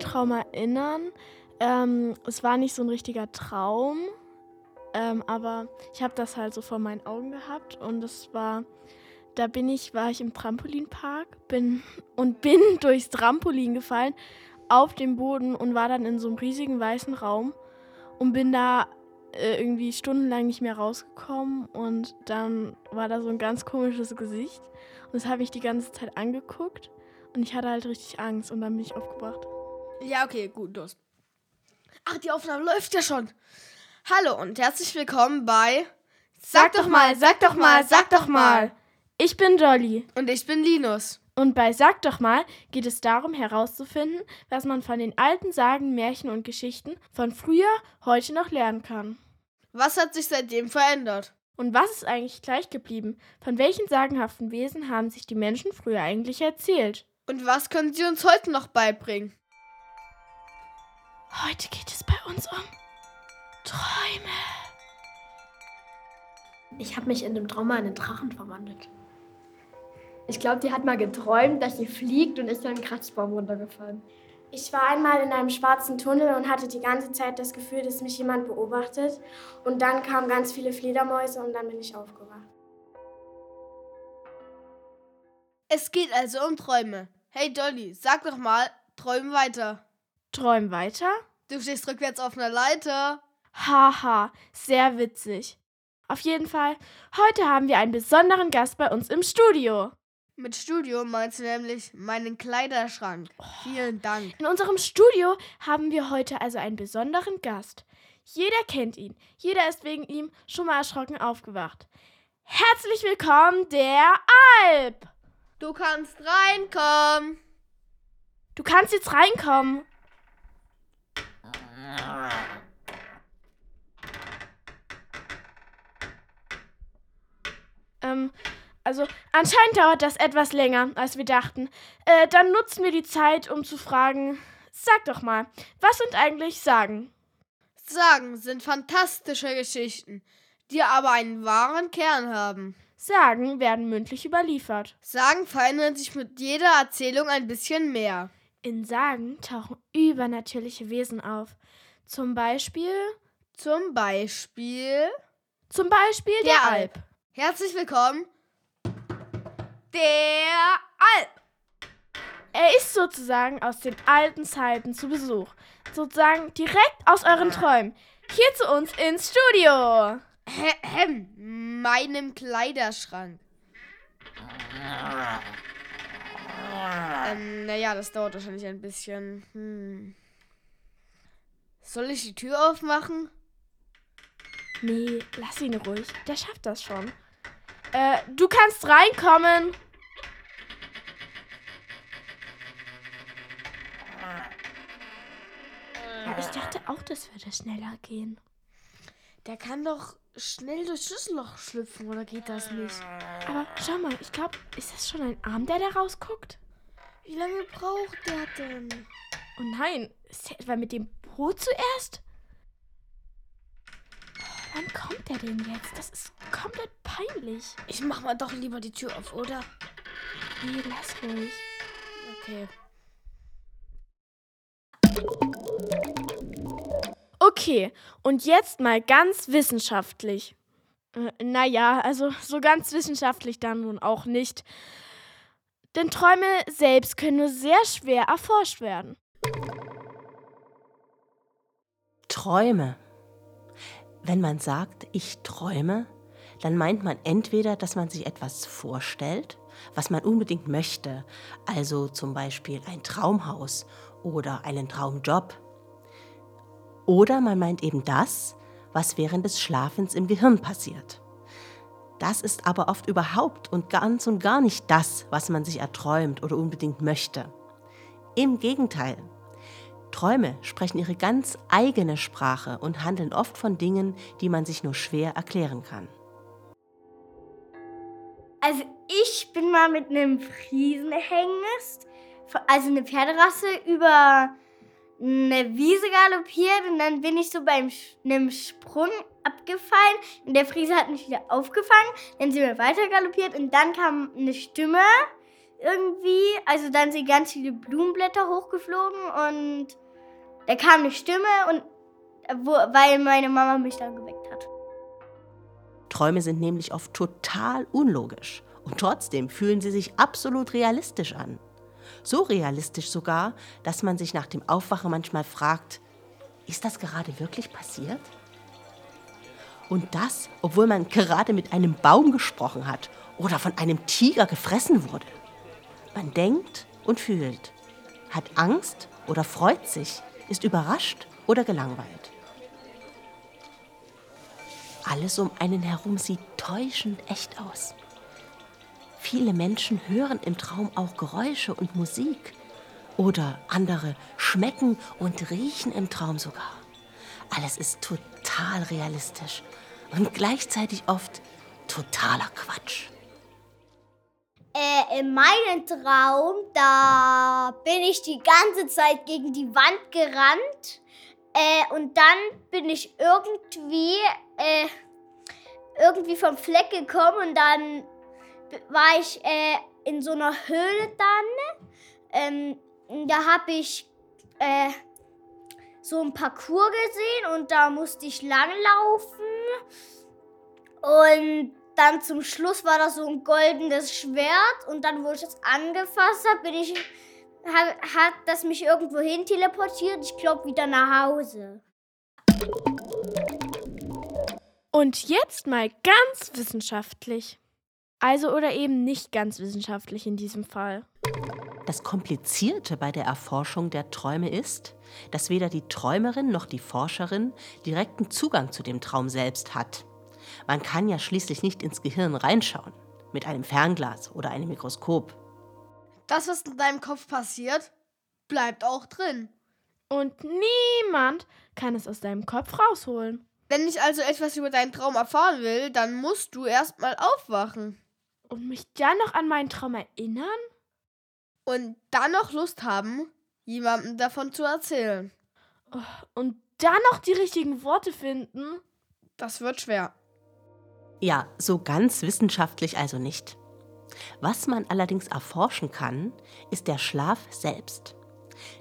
Traum erinnern. Ähm, es war nicht so ein richtiger Traum, ähm, aber ich habe das halt so vor meinen Augen gehabt und es war, da bin ich, war ich im Trampolinpark bin und bin durchs Trampolin gefallen auf dem Boden und war dann in so einem riesigen weißen Raum und bin da äh, irgendwie stundenlang nicht mehr rausgekommen und dann war da so ein ganz komisches Gesicht und das habe ich die ganze Zeit angeguckt und ich hatte halt richtig Angst und dann bin ich aufgebracht. Ja, okay, gut, los. Ach, die Aufnahme läuft ja schon. Hallo und herzlich willkommen bei Sag doch mal, sag doch mal, sag doch mal. Ich bin Dolly. Und ich bin Linus. Und bei Sag doch mal geht es darum herauszufinden, was man von den alten Sagen, Märchen und Geschichten von früher heute noch lernen kann. Was hat sich seitdem verändert? Und was ist eigentlich gleich geblieben? Von welchen sagenhaften Wesen haben sich die Menschen früher eigentlich erzählt? Und was können sie uns heute noch beibringen? Heute geht es bei uns um Träume. Ich habe mich in dem Traum mal in einen Drachen verwandelt. Ich glaube, die hat mal geträumt, dass sie fliegt und ist dann einen Kratzbaum runtergefallen. Ich war einmal in einem schwarzen Tunnel und hatte die ganze Zeit das Gefühl, dass mich jemand beobachtet. Und dann kamen ganz viele Fledermäuse und dann bin ich aufgewacht. Es geht also um Träume. Hey Dolly, sag doch mal, träum weiter. Träum weiter? Du stehst rückwärts auf einer Leiter. Haha, sehr witzig. Auf jeden Fall, heute haben wir einen besonderen Gast bei uns im Studio. Mit Studio meinst du nämlich meinen Kleiderschrank. Vielen Dank. In unserem Studio haben wir heute also einen besonderen Gast. Jeder kennt ihn. Jeder ist wegen ihm schon mal erschrocken aufgewacht. Herzlich willkommen, der Alp. Du kannst reinkommen. Du kannst jetzt reinkommen. Ähm, also anscheinend dauert das etwas länger, als wir dachten. Äh, dann nutzen wir die Zeit, um zu fragen, sag doch mal, was sind eigentlich Sagen? Sagen sind fantastische Geschichten, die aber einen wahren Kern haben. Sagen werden mündlich überliefert. Sagen verändern sich mit jeder Erzählung ein bisschen mehr. In Sagen tauchen übernatürliche Wesen auf. Zum Beispiel. Zum Beispiel. Zum Beispiel der, der Alp. Alp. Herzlich willkommen, der Alp. Er ist sozusagen aus den alten Zeiten zu Besuch. Sozusagen direkt aus euren Träumen. Hier zu uns ins Studio. Meinem Kleiderschrank. Ähm, naja, das dauert wahrscheinlich ein bisschen. Hm. Soll ich die Tür aufmachen? Nee, lass ihn ruhig. Der schafft das schon. Äh, du kannst reinkommen. Ja, ich dachte auch, das würde schneller gehen. Der kann doch schnell durchs Schlüsselloch schlüpfen, oder geht das nicht? Aber schau mal, ich glaube, ist das schon ein Arm, der da rausguckt? Wie lange braucht der denn? Oh nein, ist der etwa mit dem Po zuerst? Wann kommt der denn jetzt? Das ist komplett peinlich. Ich mach mal doch lieber die Tür auf, oder? Nee, lass ruhig. Okay. Okay, und jetzt mal ganz wissenschaftlich. Äh, naja, also so ganz wissenschaftlich dann nun auch nicht. Denn Träume selbst können nur sehr schwer erforscht werden. Träume. Wenn man sagt, ich träume, dann meint man entweder, dass man sich etwas vorstellt, was man unbedingt möchte, also zum Beispiel ein Traumhaus oder einen Traumjob. Oder man meint eben das, was während des Schlafens im Gehirn passiert. Das ist aber oft überhaupt und ganz und gar nicht das, was man sich erträumt oder unbedingt möchte. Im Gegenteil, Träume sprechen ihre ganz eigene Sprache und handeln oft von Dingen, die man sich nur schwer erklären kann. Also ich bin mal mit einem Friesenhengst, also eine Pferderasse, über eine Wiese galoppiert und dann bin ich so beim einem Sprung abgefallen und der Friese hat mich wieder aufgefangen. Dann sind wir weiter galoppiert und dann kam eine Stimme irgendwie. Also dann sind ganz viele Blumenblätter hochgeflogen und da kam eine Stimme und wo, weil meine Mama mich dann geweckt hat. Träume sind nämlich oft total unlogisch und trotzdem fühlen sie sich absolut realistisch an. So realistisch sogar, dass man sich nach dem Aufwachen manchmal fragt, ist das gerade wirklich passiert? Und das, obwohl man gerade mit einem Baum gesprochen hat oder von einem Tiger gefressen wurde. Man denkt und fühlt, hat Angst oder freut sich, ist überrascht oder gelangweilt. Alles um einen herum sieht täuschend echt aus. Viele Menschen hören im Traum auch Geräusche und Musik. Oder andere schmecken und riechen im Traum sogar. Alles ist total realistisch und gleichzeitig oft totaler Quatsch. Äh, in meinem Traum, da bin ich die ganze Zeit gegen die Wand gerannt. Äh, und dann bin ich irgendwie, äh, irgendwie vom Fleck gekommen und dann war ich äh, in so einer Höhle dann. Ähm, da habe ich äh, so ein Parcours gesehen und da musste ich langlaufen. Und dann zum Schluss war das so ein goldenes Schwert und dann, wo ich es angefasst habe, bin ich, hat, hat das mich irgendwo hin teleportiert. Ich glaube wieder nach Hause. Und jetzt mal ganz wissenschaftlich. Also oder eben nicht ganz wissenschaftlich in diesem Fall. Das Komplizierte bei der Erforschung der Träume ist, dass weder die Träumerin noch die Forscherin direkten Zugang zu dem Traum selbst hat. Man kann ja schließlich nicht ins Gehirn reinschauen, mit einem Fernglas oder einem Mikroskop. Das, was in deinem Kopf passiert, bleibt auch drin. Und niemand kann es aus deinem Kopf rausholen. Wenn ich also etwas über deinen Traum erfahren will, dann musst du erstmal aufwachen. Und mich dann noch an meinen Traum erinnern? Und dann noch Lust haben, jemandem davon zu erzählen. Und dann noch die richtigen Worte finden? Das wird schwer. Ja, so ganz wissenschaftlich also nicht. Was man allerdings erforschen kann, ist der Schlaf selbst.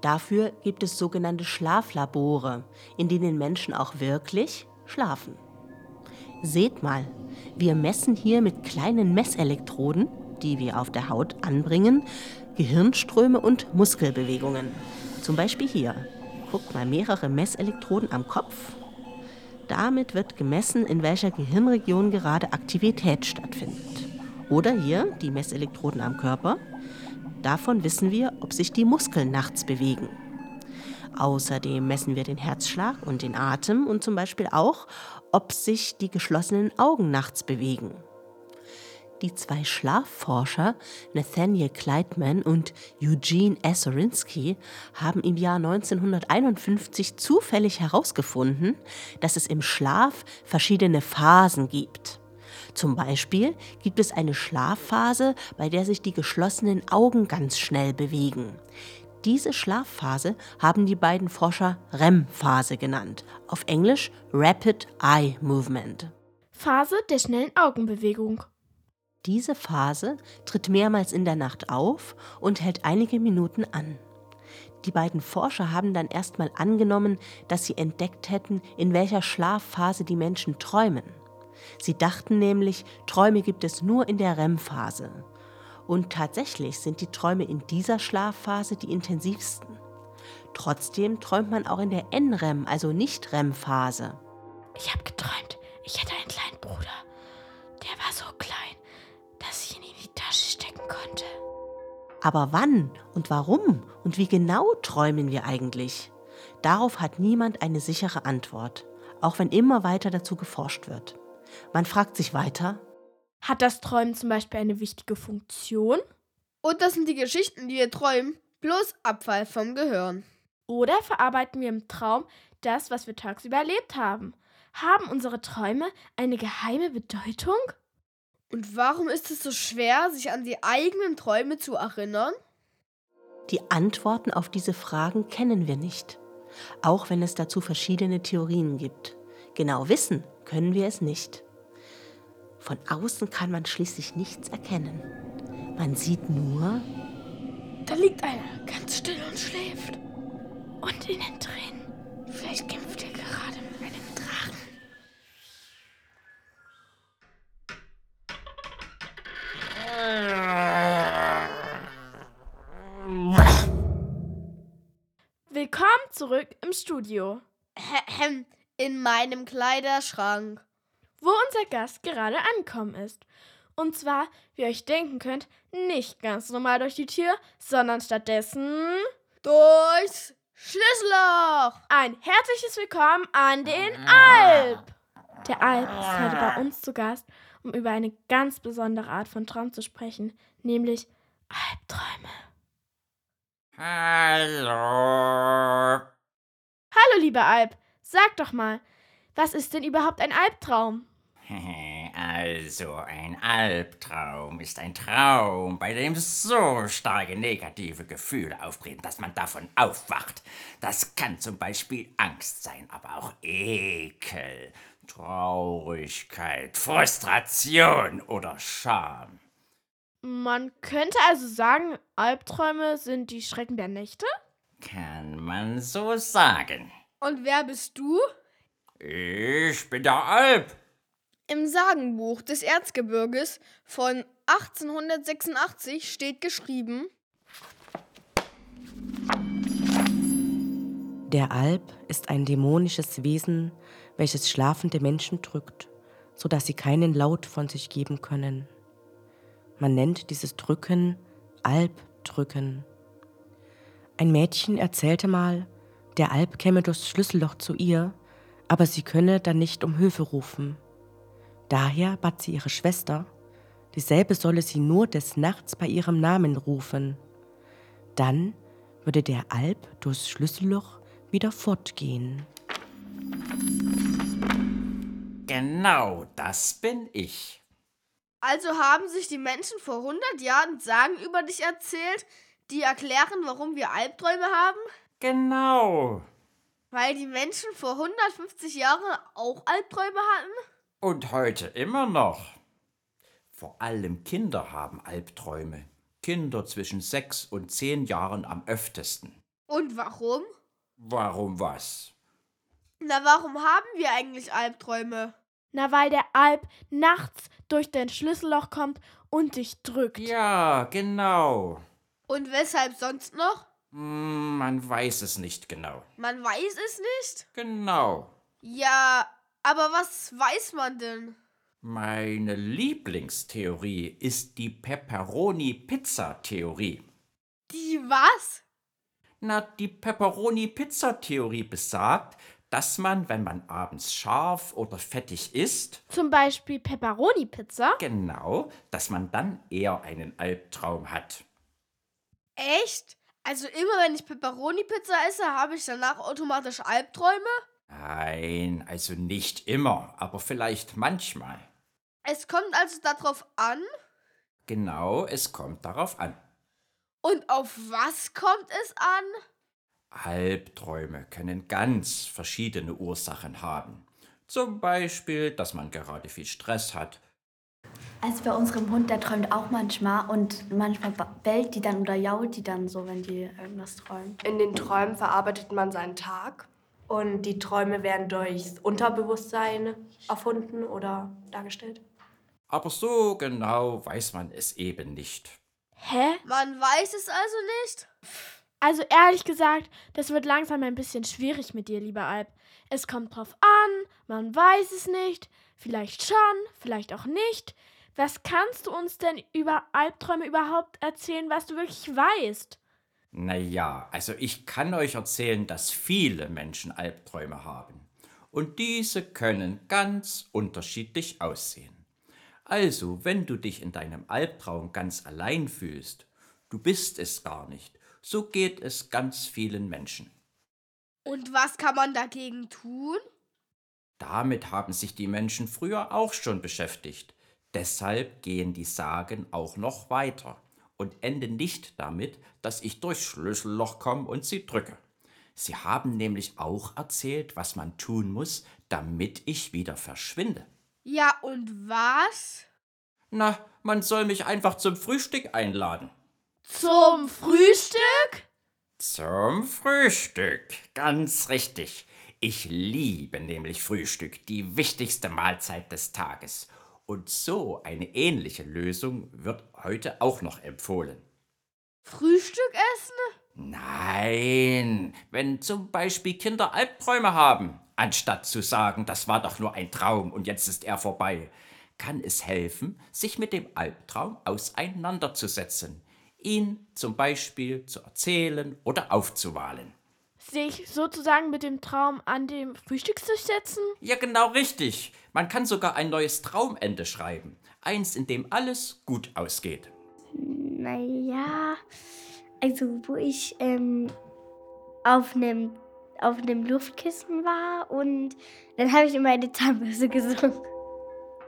Dafür gibt es sogenannte Schlaflabore, in denen Menschen auch wirklich schlafen. Seht mal, wir messen hier mit kleinen Messelektroden, die wir auf der Haut anbringen, Gehirnströme und Muskelbewegungen. Zum Beispiel hier. Guckt mal, mehrere Messelektroden am Kopf. Damit wird gemessen, in welcher Gehirnregion gerade Aktivität stattfindet. Oder hier die Messelektroden am Körper. Davon wissen wir, ob sich die Muskeln nachts bewegen. Außerdem messen wir den Herzschlag und den Atem und zum Beispiel auch, ob sich die geschlossenen Augen nachts bewegen. Die zwei Schlafforscher Nathaniel Kleitman und Eugene Essorinsky haben im Jahr 1951 zufällig herausgefunden, dass es im Schlaf verschiedene Phasen gibt. Zum Beispiel gibt es eine Schlafphase, bei der sich die geschlossenen Augen ganz schnell bewegen. Diese Schlafphase haben die beiden Forscher REM-Phase genannt, auf Englisch Rapid Eye Movement. Phase der schnellen Augenbewegung. Diese Phase tritt mehrmals in der Nacht auf und hält einige Minuten an. Die beiden Forscher haben dann erstmal angenommen, dass sie entdeckt hätten, in welcher Schlafphase die Menschen träumen. Sie dachten nämlich, Träume gibt es nur in der REM-Phase. Und tatsächlich sind die Träume in dieser Schlafphase die intensivsten. Trotzdem träumt man auch in der NREM, also nicht REM-Phase. Ich habe geträumt, ich hätte einen kleinen Bruder. Konnte. Aber wann und warum und wie genau träumen wir eigentlich? Darauf hat niemand eine sichere Antwort, auch wenn immer weiter dazu geforscht wird. Man fragt sich weiter, Hat das Träumen zum Beispiel eine wichtige Funktion? Und das sind die Geschichten, die wir träumen, bloß Abfall vom Gehirn. Oder verarbeiten wir im Traum das, was wir tagsüber erlebt haben? Haben unsere Träume eine geheime Bedeutung? Und warum ist es so schwer, sich an die eigenen Träume zu erinnern? Die Antworten auf diese Fragen kennen wir nicht, auch wenn es dazu verschiedene Theorien gibt. Genau wissen können wir es nicht. Von außen kann man schließlich nichts erkennen. Man sieht nur, Da liegt einer, ganz still und schläft. Und innen drin, vielleicht kämpft er gerade mit zurück im Studio, In meinem Kleiderschrank. wo unser Gast gerade angekommen ist. Und zwar, wie ihr euch denken könnt, nicht ganz normal durch die Tür, sondern stattdessen Durchs Schlüsselloch. Ein herzliches Willkommen an den Alp! Der Alp ist heute bei uns zu Gast, um über eine ganz besondere Art von Traum zu sprechen, nämlich Albträume. Hallo. Lieber Alp, sag doch mal, was ist denn überhaupt ein Albtraum? Also, ein Albtraum ist ein Traum, bei dem so starke negative Gefühle auftreten, dass man davon aufwacht. Das kann zum Beispiel Angst sein, aber auch Ekel, Traurigkeit, Frustration oder Scham. Man könnte also sagen, Albträume sind die Schrecken der Nächte? Kann man so sagen. Und wer bist du? Ich bin der Alp. Im Sagenbuch des Erzgebirges von 1886 steht geschrieben, der Alp ist ein dämonisches Wesen, welches schlafende Menschen drückt, so dass sie keinen Laut von sich geben können. Man nennt dieses Drücken Albdrücken. Ein Mädchen erzählte mal, der Alp käme durchs Schlüsselloch zu ihr, aber sie könne dann nicht um Hilfe rufen. Daher bat sie ihre Schwester, dieselbe solle sie nur des Nachts bei ihrem Namen rufen. Dann würde der Alp durchs Schlüsselloch wieder fortgehen. Genau, das bin ich. also haben sich die Menschen vor 100 Jahren Sagen über dich erzählt, die erklären, warum wir Albträume haben? Genau. Weil die Menschen vor 150 Jahren auch Albträume hatten? Und heute immer noch. Vor allem Kinder haben Albträume. Kinder zwischen sechs und zehn Jahren am öftesten. Und warum? Warum was? Na, warum haben wir eigentlich Albträume? Na, weil der Alp nachts durch dein Schlüsselloch kommt und dich drückt. Ja, genau. Und weshalb sonst noch? Hm, man weiß es nicht genau. Man weiß es nicht? Genau. Ja, aber was weiß man denn? Meine Lieblingstheorie ist die Pepperoni-Pizza-Theorie. Die was? Na, die Pepperoni-Pizza-Theorie besagt, dass man, wenn man abends scharf oder fettig isst, Zum Beispiel Pepperoni-Pizza. genau, dass man dann eher einen Albtraum hat. Echt? Also immer wenn ich Pepperoni-Pizza esse, habe ich danach automatisch Albträume? Nein, also nicht immer, aber vielleicht manchmal. Es kommt also darauf an? Genau, es kommt darauf an. Und auf was kommt es an? Albträume können ganz verschiedene Ursachen haben. Zum Beispiel, dass man gerade viel Stress hat. Also bei unserem Hund, der träumt auch manchmal und manchmal bellt die dann oder jault die dann so, wenn die irgendwas träumen. In den Träumen verarbeitet man seinen Tag und die Träume werden durchs Unterbewusstsein erfunden oder dargestellt. Aber so genau weiß man es eben nicht. Hä? Man weiß es also nicht? Also ehrlich gesagt, das wird langsam ein bisschen schwierig mit dir, lieber Alp. Es kommt drauf an, man weiß es nicht, vielleicht schon, vielleicht auch nicht. Was kannst du uns denn über Albträume überhaupt erzählen, was du wirklich weißt? Naja, also ich kann euch erzählen, dass viele Menschen Albträume haben. Und diese können ganz unterschiedlich aussehen. Also, wenn du dich in deinem Albtraum ganz allein fühlst, du bist es gar nicht, so geht es ganz vielen Menschen. Und was kann man dagegen tun? Damit haben sich die Menschen früher auch schon beschäftigt. Deshalb gehen die Sagen auch noch weiter und enden nicht damit, dass ich durchs Schlüsselloch komme und sie drücke. Sie haben nämlich auch erzählt, was man tun muss, damit ich wieder verschwinde. Ja, und was? Na, man soll mich einfach zum Frühstück einladen. Zum Frühstück? Zum Frühstück, ganz richtig. Ich liebe nämlich Frühstück, die wichtigste Mahlzeit des Tages. Und so eine ähnliche Lösung wird heute auch noch empfohlen. Frühstück essen? Nein, wenn zum Beispiel Kinder Albträume haben, anstatt zu sagen, das war doch nur ein Traum und jetzt ist er vorbei, kann es helfen, sich mit dem Albtraum auseinanderzusetzen, ihn zum Beispiel zu erzählen oder aufzuwahlen. Sich sozusagen mit dem Traum an dem Frühstückstisch setzen? Ja, genau richtig. Man kann sogar ein neues Traumende schreiben. Eins, in dem alles gut ausgeht. Naja, also wo ich ähm, auf einem auf einem Luftkissen war und dann habe ich immer eine Zahnbürste gesungen.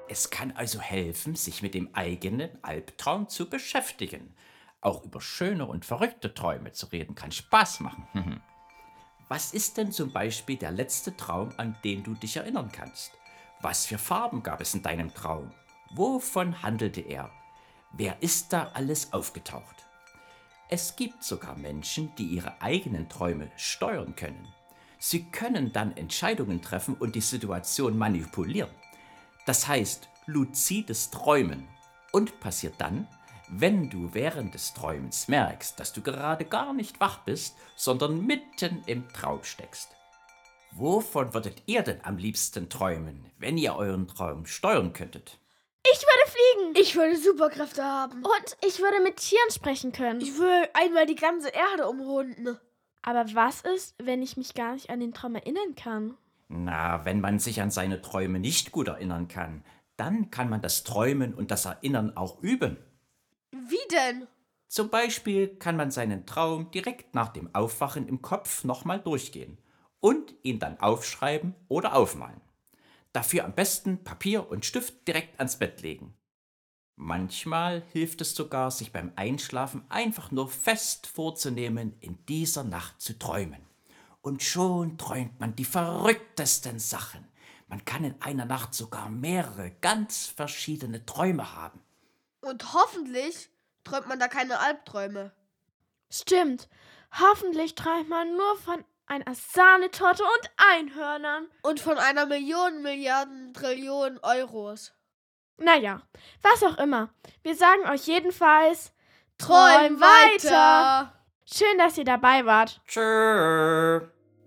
Es kann also helfen, sich mit dem eigenen Albtraum zu beschäftigen. Auch über schöne und verrückte Träume zu reden kann Spaß machen. Was ist denn zum Beispiel der letzte Traum, an den du dich erinnern kannst? Was für Farben gab es in deinem Traum? Wovon handelte er? Wer ist da alles aufgetaucht? Es gibt sogar Menschen, die ihre eigenen Träume steuern können. Sie können dann Entscheidungen treffen und die Situation manipulieren. Das heißt luzides Träumen und passiert dann, wenn du während des Träumens merkst, dass du gerade gar nicht wach bist, sondern mitten im Traum steckst. Wovon würdet ihr denn am liebsten träumen, wenn ihr euren Traum steuern könntet? Ich würde fliegen. Ich würde Superkräfte haben. Und ich würde mit Tieren sprechen können. Ich würde einmal die ganze Erde umrunden. Aber was ist, wenn ich mich gar nicht an den Traum erinnern kann? Na, wenn man sich an seine Träume nicht gut erinnern kann, dann kann man das Träumen und das Erinnern auch üben. Wie denn? Zum Beispiel kann man seinen Traum direkt nach dem Aufwachen im Kopf nochmal durchgehen und ihn dann aufschreiben oder aufmalen. Dafür am besten Papier und Stift direkt ans Bett legen. Manchmal hilft es sogar, sich beim Einschlafen einfach nur fest vorzunehmen, in dieser Nacht zu träumen. Und schon träumt man die verrücktesten Sachen. Man kann in einer Nacht sogar mehrere ganz verschiedene Träume haben. Und hoffentlich träumt man da keine Albträume. Stimmt. Hoffentlich träumt man nur von einer Sahnetorte und Einhörnern. Und von einer Million, Milliarden, Trillionen Euros. Naja, was auch immer. Wir sagen euch jedenfalls, Träum weiter! Schön, dass ihr dabei wart. Tschö.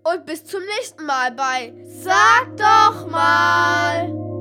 Und bis zum nächsten Mal bei Sag doch mal.